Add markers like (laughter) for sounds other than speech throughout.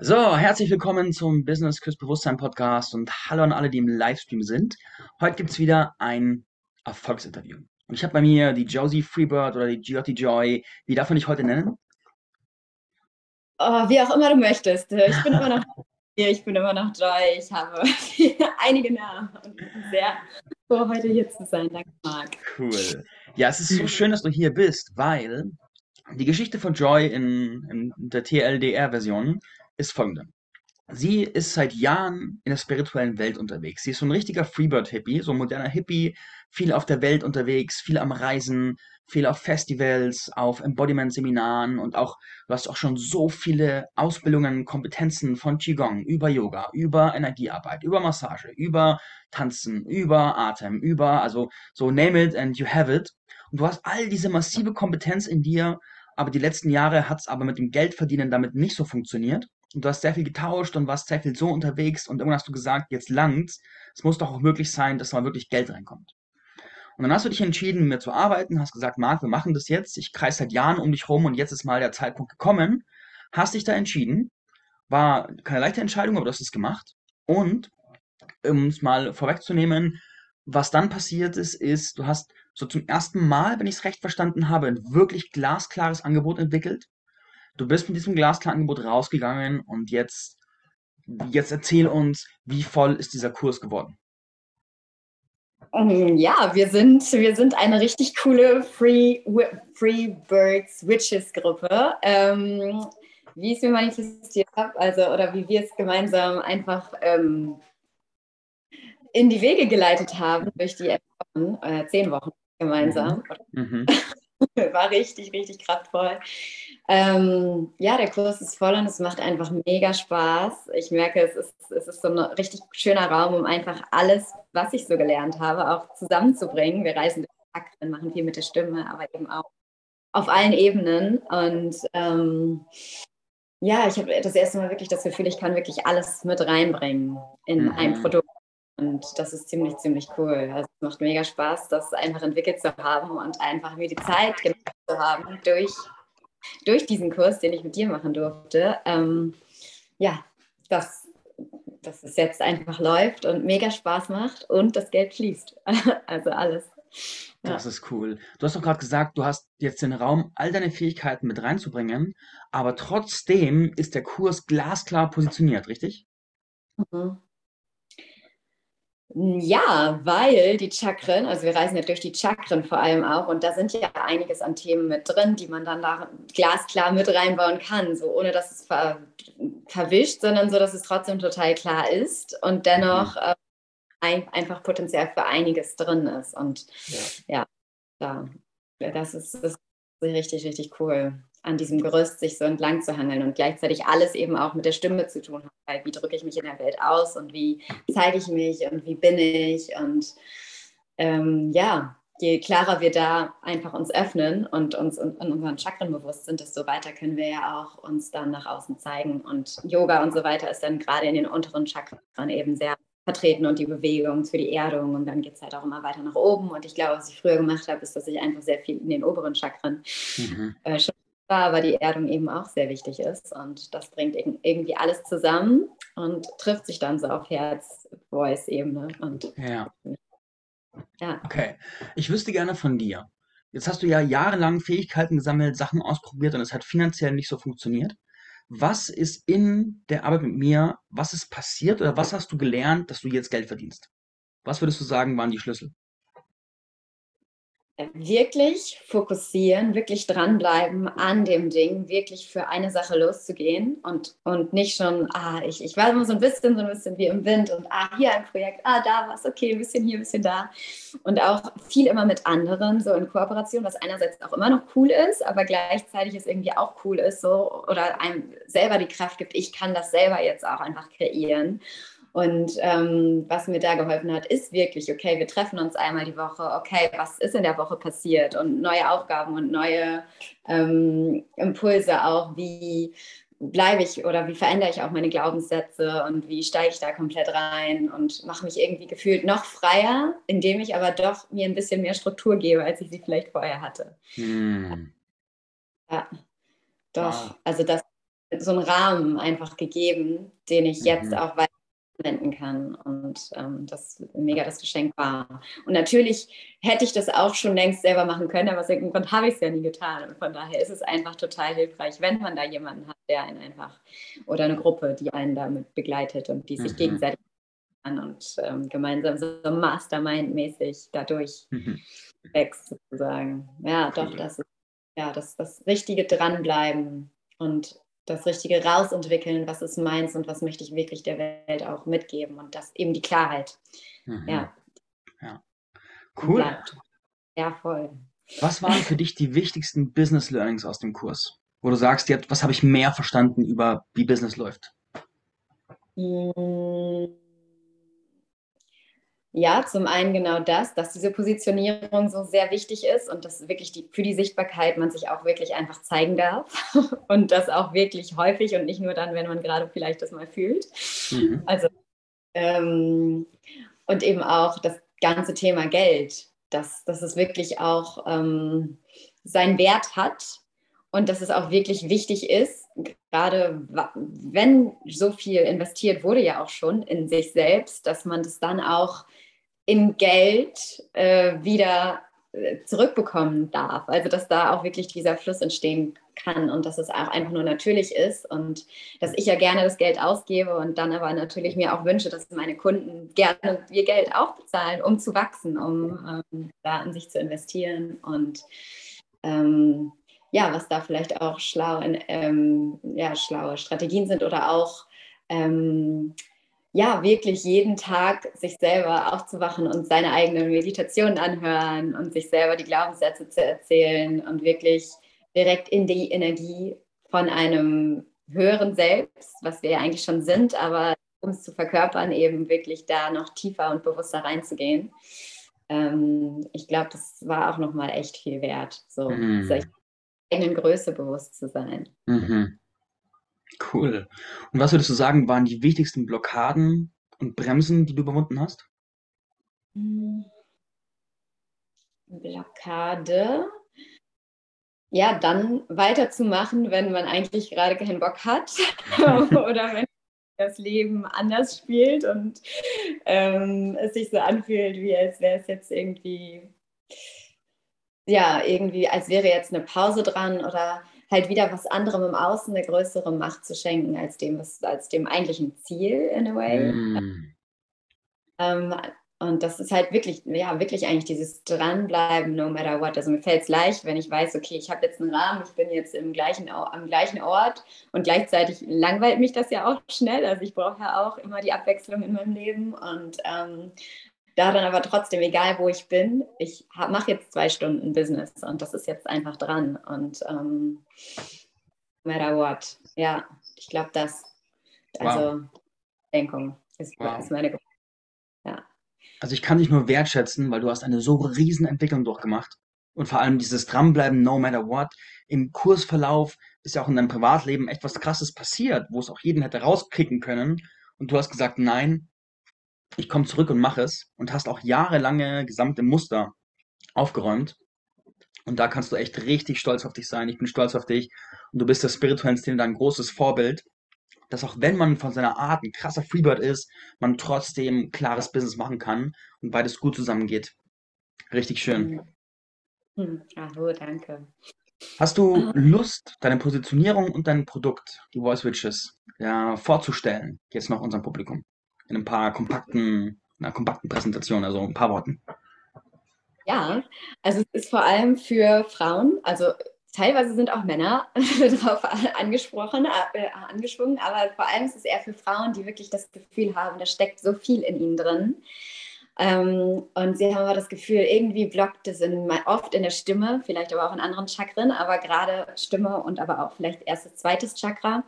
So, herzlich willkommen zum Business Küss Bewusstsein Podcast und hallo an alle, die im Livestream sind. Heute gibt es wieder ein Erfolgsinterview. Und ich habe bei mir die Josie Freebird oder die Giotti Joy. Wie darf man dich heute nennen? Oh, wie auch immer du möchtest. Ich bin immer noch (laughs) hier, ich bin immer noch Joy. Ich habe (laughs) einige Namen und sehr froh, heute hier zu sein. Danke, Marc. Cool. Ja, es ist so schön, dass du hier bist, weil die Geschichte von Joy in, in der TLDR-Version ist folgende. Sie ist seit Jahren in der spirituellen Welt unterwegs. Sie ist so ein richtiger Freebird-Hippie, so ein moderner Hippie, viel auf der Welt unterwegs, viel am Reisen, viel auf Festivals, auf Embodiment-Seminaren und auch, du hast auch schon so viele Ausbildungen, Kompetenzen von Qigong, über Yoga, über Energiearbeit, über Massage, über Tanzen, über Atem, über, also so name it and you have it. Und du hast all diese massive Kompetenz in dir, aber die letzten Jahre hat es aber mit dem Geldverdienen damit nicht so funktioniert und du hast sehr viel getauscht und warst sehr viel so unterwegs und irgendwann hast du gesagt, jetzt langt's. Es muss doch auch möglich sein, dass mal wirklich Geld reinkommt. Und dann hast du dich entschieden, mit mir zu arbeiten, hast gesagt, Marc, wir machen das jetzt. Ich kreise seit Jahren um dich rum und jetzt ist mal der Zeitpunkt gekommen. Hast dich da entschieden. War keine leichte Entscheidung, aber du hast es gemacht. Und um es mal vorwegzunehmen, was dann passiert ist, ist, du hast so zum ersten Mal, wenn ich es recht verstanden habe, ein wirklich glasklares Angebot entwickelt. Du bist mit diesem Glasklarangebot rausgegangen und jetzt, jetzt erzähl uns, wie voll ist dieser Kurs geworden? Mm, ja, wir sind, wir sind eine richtig coole Free, Free Birds Witches Gruppe. Ähm, wie ich es mir manifestiert habe, also oder wie wir es gemeinsam einfach ähm, in die Wege geleitet haben durch die Wochen, äh, zehn Wochen gemeinsam. Mhm. (laughs) War richtig, richtig kraftvoll. Ähm, ja, der Kurs ist voll und es macht einfach mega Spaß. Ich merke, es ist, es ist so ein richtig schöner Raum, um einfach alles, was ich so gelernt habe, auch zusammenzubringen. Wir reisen durch Chakren, machen viel mit der Stimme, aber eben auch auf allen Ebenen. Und ähm, ja, ich habe das erste Mal wirklich das Gefühl, ich kann wirklich alles mit reinbringen in mhm. ein Produkt. Und das ist ziemlich, ziemlich cool. Also es macht mega Spaß, das einfach entwickelt zu haben und einfach mir die Zeit zu haben durch durch diesen Kurs, den ich mit dir machen durfte, ähm, ja, dass, dass es jetzt einfach läuft und mega Spaß macht und das Geld fließt. (laughs) also alles. Ja. Das ist cool. Du hast doch gerade gesagt, du hast jetzt den Raum, all deine Fähigkeiten mit reinzubringen, aber trotzdem ist der Kurs glasklar positioniert, richtig? Mhm. Ja, weil die Chakren, also wir reisen ja durch die Chakren vor allem auch und da sind ja einiges an Themen mit drin, die man dann da glasklar mit reinbauen kann, so ohne dass es ver verwischt, sondern so, dass es trotzdem total klar ist und dennoch äh, ein, einfach Potenzial für einiges drin ist. Und ja, ja da, das, ist, das ist richtig, richtig cool an diesem Gerüst sich so entlang zu hangeln und gleichzeitig alles eben auch mit der Stimme zu tun hat. Weil wie drücke ich mich in der Welt aus und wie zeige ich mich und wie bin ich und ähm, ja, je klarer wir da einfach uns öffnen und uns in, unseren Chakren bewusst sind, desto weiter können wir ja auch uns dann nach außen zeigen. Und Yoga und so weiter ist dann gerade in den unteren Chakren eben sehr vertreten und die Bewegung für die Erdung und dann geht es halt auch immer weiter nach oben. Und ich glaube, was ich früher gemacht habe, ist, dass ich einfach sehr viel in den oberen Chakren mhm. äh, schon aber die Erdung eben auch sehr wichtig ist. Und das bringt irgendwie alles zusammen und trifft sich dann so auf Herz-Voice-Ebene. ja. ja. Okay. Ich wüsste gerne von dir. Jetzt hast du ja jahrelang Fähigkeiten gesammelt, Sachen ausprobiert und es hat finanziell nicht so funktioniert. Was ist in der Arbeit mit mir, was ist passiert oder was hast du gelernt, dass du jetzt Geld verdienst? Was würdest du sagen, waren die Schlüssel? Wirklich fokussieren, wirklich dranbleiben an dem Ding, wirklich für eine Sache loszugehen und, und nicht schon, ah, ich, ich war immer so ein bisschen, so ein bisschen wie im Wind und ah, hier ein Projekt, ah, da was, okay, ein bisschen hier, ein bisschen da. Und auch viel immer mit anderen, so in Kooperation, was einerseits auch immer noch cool ist, aber gleichzeitig es irgendwie auch cool ist, so oder einem selber die Kraft gibt, ich kann das selber jetzt auch einfach kreieren. Und ähm, was mir da geholfen hat, ist wirklich, okay, wir treffen uns einmal die Woche, okay, was ist in der Woche passiert und neue Aufgaben und neue ähm, Impulse auch, wie bleibe ich oder wie verändere ich auch meine Glaubenssätze und wie steige ich da komplett rein und mache mich irgendwie gefühlt noch freier, indem ich aber doch mir ein bisschen mehr Struktur gebe, als ich sie vielleicht vorher hatte. Hm. Ja, doch, wow. also das so einen Rahmen einfach gegeben, den ich jetzt Mhm. auch weiter verwenden kann und ähm, das mega das Geschenk war. Und natürlich hätte ich das auch schon längst selber machen können, aber aus irgendeinem Grund habe ich es ja nie getan. Und von daher ist es einfach total hilfreich, wenn man da jemanden hat, der einen einfach oder eine Gruppe, die einen damit begleitet und die sich Mhm. gegenseitig und ähm, gemeinsam so Mastermind-mäßig dadurch Mhm. wächst sozusagen. Ja, doch, Cool. das ist ja das, das richtige Dranbleiben und das Richtige rausentwickeln, was ist meins und was möchte ich wirklich der Welt auch mitgeben und das eben die Klarheit. Mhm. Ja, Cool. bleibt. Ja, voll. Was waren für dich die wichtigsten Business Learnings aus dem Kurs? Wo du sagst, jetzt, was habe ich mehr verstanden über wie Business läuft? Mm. Ja, zum einen genau das, dass diese Positionierung so sehr wichtig ist und dass wirklich die, für die Sichtbarkeit man sich auch wirklich einfach zeigen darf (laughs) und das auch wirklich häufig und nicht nur dann, wenn man gerade vielleicht das mal fühlt. Mhm. Also ähm, und eben auch das ganze Thema Geld, dass, dass es wirklich auch ähm, seinen Wert hat und dass es auch wirklich wichtig ist, gerade wenn so viel investiert wurde ja auch schon in sich selbst, dass man das dann auch in Geld äh, wieder äh, zurückbekommen darf. Also dass da auch wirklich dieser Fluss entstehen kann und dass es auch einfach nur natürlich ist und dass ich ja gerne das Geld ausgebe und dann aber natürlich mir auch wünsche, dass meine Kunden gerne ihr Geld auch bezahlen, um zu wachsen, um ähm, da in sich zu investieren und ähm, ja, was da vielleicht auch schlau in, ähm, ja, schlaue Strategien sind oder auch ähm, ja, wirklich jeden Tag sich selber aufzuwachen und seine eigenen Meditationen anhören und sich selber die Glaubenssätze zu erzählen und wirklich direkt in die Energie von einem höheren Selbst, was wir ja eigentlich schon sind, aber um es zu verkörpern, eben wirklich da noch tiefer und bewusster reinzugehen. Ähm, ich glaube, das war auch nochmal echt viel wert, so Mhm. sich eigenen Größe bewusst zu sein. Mhm. Cool. Und was würdest du sagen, waren die wichtigsten Blockaden und Bremsen, die du überwunden hast? Hm. Blockade. Ja, dann weiterzumachen, wenn man eigentlich gerade keinen Bock hat (laughs) oder wenn das Leben anders spielt und ähm, es sich so anfühlt, wie als wäre es jetzt irgendwie, ja, irgendwie, als wäre jetzt eine Pause dran oder halt wieder was anderem im Außen eine größere Macht zu schenken als dem, was, als dem eigentlichen Ziel in a way. Mhm. Ähm, und das ist halt wirklich, ja, wirklich eigentlich dieses Dranbleiben, no matter what. Also mir fällt es leicht, wenn ich weiß, okay, ich habe jetzt einen Rahmen, ich bin jetzt im gleichen, am gleichen Ort und gleichzeitig langweilt mich das ja auch schnell. Also ich brauche ja auch immer die Abwechslung in meinem Leben und ähm, da dann aber trotzdem, egal wo ich bin, ich mache jetzt zwei Stunden Business und das ist jetzt einfach dran und ähm, no matter what. Ja, ich glaube, das, also Denkung ist, Wow. ist meine Also ich kann dich nur wertschätzen, weil du hast eine so riesen Entwicklung durchgemacht. Und vor allem dieses Dranbleiben, no matter what. Im Kursverlauf ist ja auch in deinem Privatleben echt was Krasses passiert, wo es auch jeden hätte rauskicken können. Und du hast gesagt, nein, ich komme zurück und mache es. Und hast auch jahrelange gesamte Muster aufgeräumt. Und da kannst du echt richtig stolz auf dich sein. Ich bin stolz auf dich. Und du bist der spirituellen Szene ein großes Vorbild dass auch wenn man von seiner Art ein krasser Freebird ist, man trotzdem klares Business machen kann und beides gut zusammengeht. Richtig schön. Hm. Ach, oh, danke. Hast du Lust, deine Positionierung und dein Produkt, die Voice Witches, ja, vorzustellen, jetzt noch unserem Publikum? In ein paar kompakten, einer kompakten Präsentation, also ein paar Worten. Ja, also es ist vor allem für Frauen, also teilweise sind auch Männer (laughs) darauf angesprochen, äh, angeschwungen, aber vor allem ist es eher für Frauen, die wirklich das Gefühl haben, da steckt so viel in ihnen drin. Ähm, und sie haben aber das Gefühl, irgendwie blockt es in, oft in der Stimme, vielleicht aber auch in anderen Chakren, aber gerade Stimme und aber auch vielleicht erstes, zweites Chakra,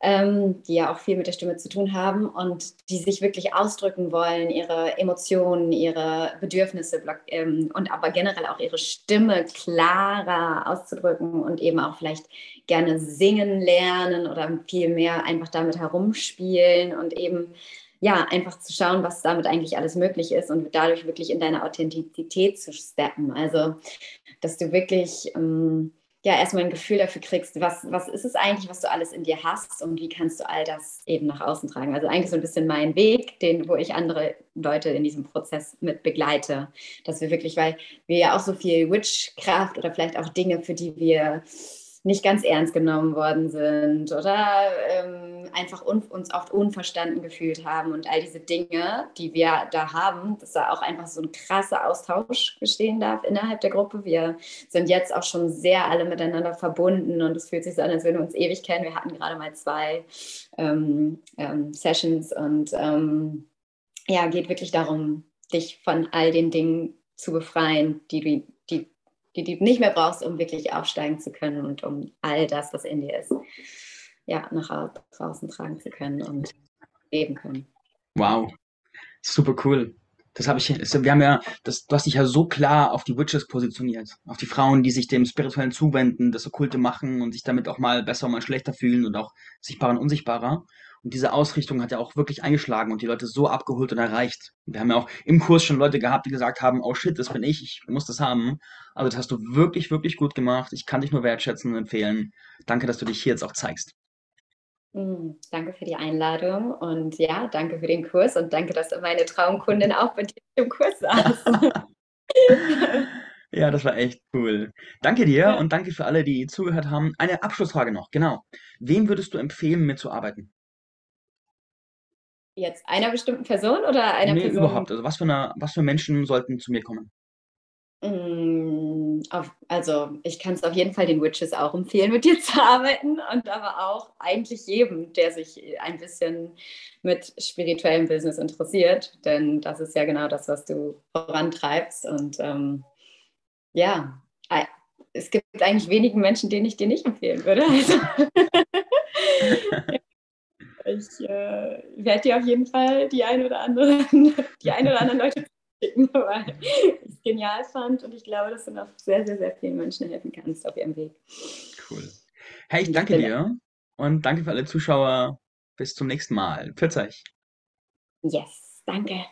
ähm, die ja auch viel mit der Stimme zu tun haben und die sich wirklich ausdrücken wollen, ihre Emotionen, ihre Bedürfnisse ähm, und aber generell auch ihre Stimme klarer auszudrücken und eben auch vielleicht gerne singen lernen oder viel mehr einfach damit herumspielen und eben ja, einfach zu schauen, was damit eigentlich alles möglich ist und dadurch wirklich in deine Authentizität zu steppen. Also, dass du wirklich ähm, ja erstmal ein Gefühl dafür kriegst, was, was ist es eigentlich, was du alles in dir hast und wie kannst du all das eben nach außen tragen. Also eigentlich so ein bisschen mein Weg, den, wo ich andere Leute in diesem Prozess mit begleite. Dass wir wirklich, weil wir ja auch so viel Witchcraft oder vielleicht auch Dinge, für die wir nicht ganz ernst genommen worden sind oder ähm, einfach uns oft unverstanden gefühlt haben und all diese Dinge, die wir da haben, dass da auch einfach so ein krasser Austausch bestehen darf innerhalb der Gruppe. Wir sind jetzt auch schon sehr alle miteinander verbunden und es fühlt sich so an, als würden wir uns ewig kennen. Wir hatten gerade mal zwei ähm, ähm, Sessions und ähm, ja, geht wirklich darum, dich von all den Dingen zu befreien, die du die du nicht mehr brauchst, um wirklich aufsteigen zu können und um all das, was in dir ist, ja, nach draußen tragen zu können und leben können. Wow, super cool. Das habe ich, wir haben ja, das, du hast dich ja so klar auf die Witches positioniert. Auf die Frauen, die sich dem Spirituellen zuwenden, das Okkulte machen und sich damit auch mal besser mal schlechter fühlen und auch sichtbarer und unsichtbarer. Und diese Ausrichtung hat ja auch wirklich eingeschlagen und die Leute so abgeholt und erreicht. Wir haben ja auch im Kurs schon Leute gehabt, die gesagt haben, oh shit, das bin ich, ich muss das haben. Also das hast du wirklich, wirklich gut gemacht. Ich kann dich nur wertschätzen und empfehlen. Danke, dass du dich hier jetzt auch zeigst. Mm, danke für die Einladung und ja, danke für den Kurs und danke, dass meine Traumkundin auch bei dir im Kurs saß. (laughs) ja, das war echt cool. Danke dir ja. und danke für alle, die zugehört haben. Eine Abschlussfrage noch, genau. Wem würdest du empfehlen, mitzuarbeiten? Jetzt einer bestimmten Person oder einer nee, Person? überhaupt. Also was für, eine, was für Menschen sollten zu mir kommen? Mm, auf, also ich kann es auf jeden Fall den Witches auch empfehlen, mit dir (laughs) zu arbeiten und aber auch eigentlich jedem, der sich ein bisschen mit spirituellem Business interessiert, denn das ist ja genau das, was du vorantreibst und ähm, ja, es gibt eigentlich wenigen Menschen, denen ich dir nicht empfehlen würde. Also (laughs) (laughs) ich äh, werde dir auf jeden Fall die ein oder andere, (laughs) die ein oder anderen Leute schicken, (laughs) weil ich es genial fand und ich glaube, dass du noch sehr, sehr, sehr vielen Menschen helfen kannst auf ihrem Weg. Cool. Hey, ich danke dir und danke für alle Zuschauer. Bis zum nächsten Mal. Pfiat euch. Yes, danke.